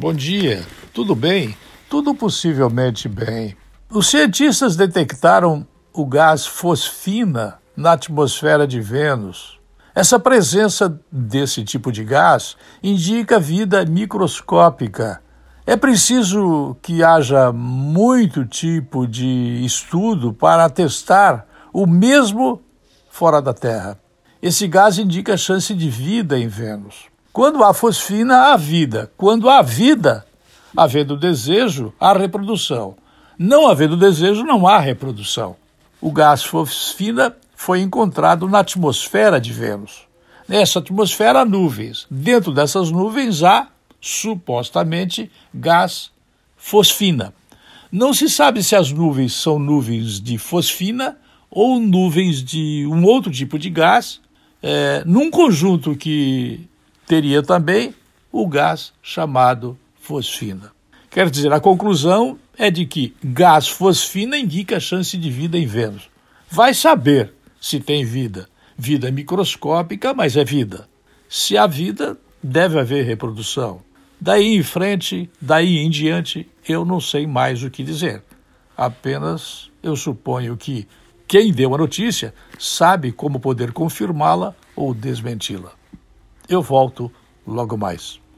Bom dia, tudo bem? Tudo possivelmente bem. Os cientistas detectaram o gás fosfina na atmosfera de Vênus. Essa presença desse tipo de gás indica vida microscópica. É preciso que haja muito tipo de estudo para atestar o mesmo fora da Terra. Esse gás indica chance de vida em Vênus. Quando há fosfina, há vida. Quando há vida, havendo desejo, há reprodução. Não havendo desejo, não há reprodução. O gás fosfina foi encontrado na atmosfera de Vênus. Nessa atmosfera há nuvens. Dentro dessas nuvens há, supostamente, gás fosfina. Não se sabe se as nuvens são nuvens de fosfina ou nuvens de um outro tipo de gás, é, num conjunto que teria também o gás chamado fosfina. Quer dizer, a conclusão é de que gás fosfina indica a chance de vida em Vênus. Vai saber se tem vida. Vida microscópica, mas é vida. Se há vida, deve haver reprodução. Daí em frente, daí em diante, eu não sei mais o que dizer. Apenas eu suponho que quem deu a notícia sabe como poder confirmá-la ou desmenti-la. Eu volto logo mais.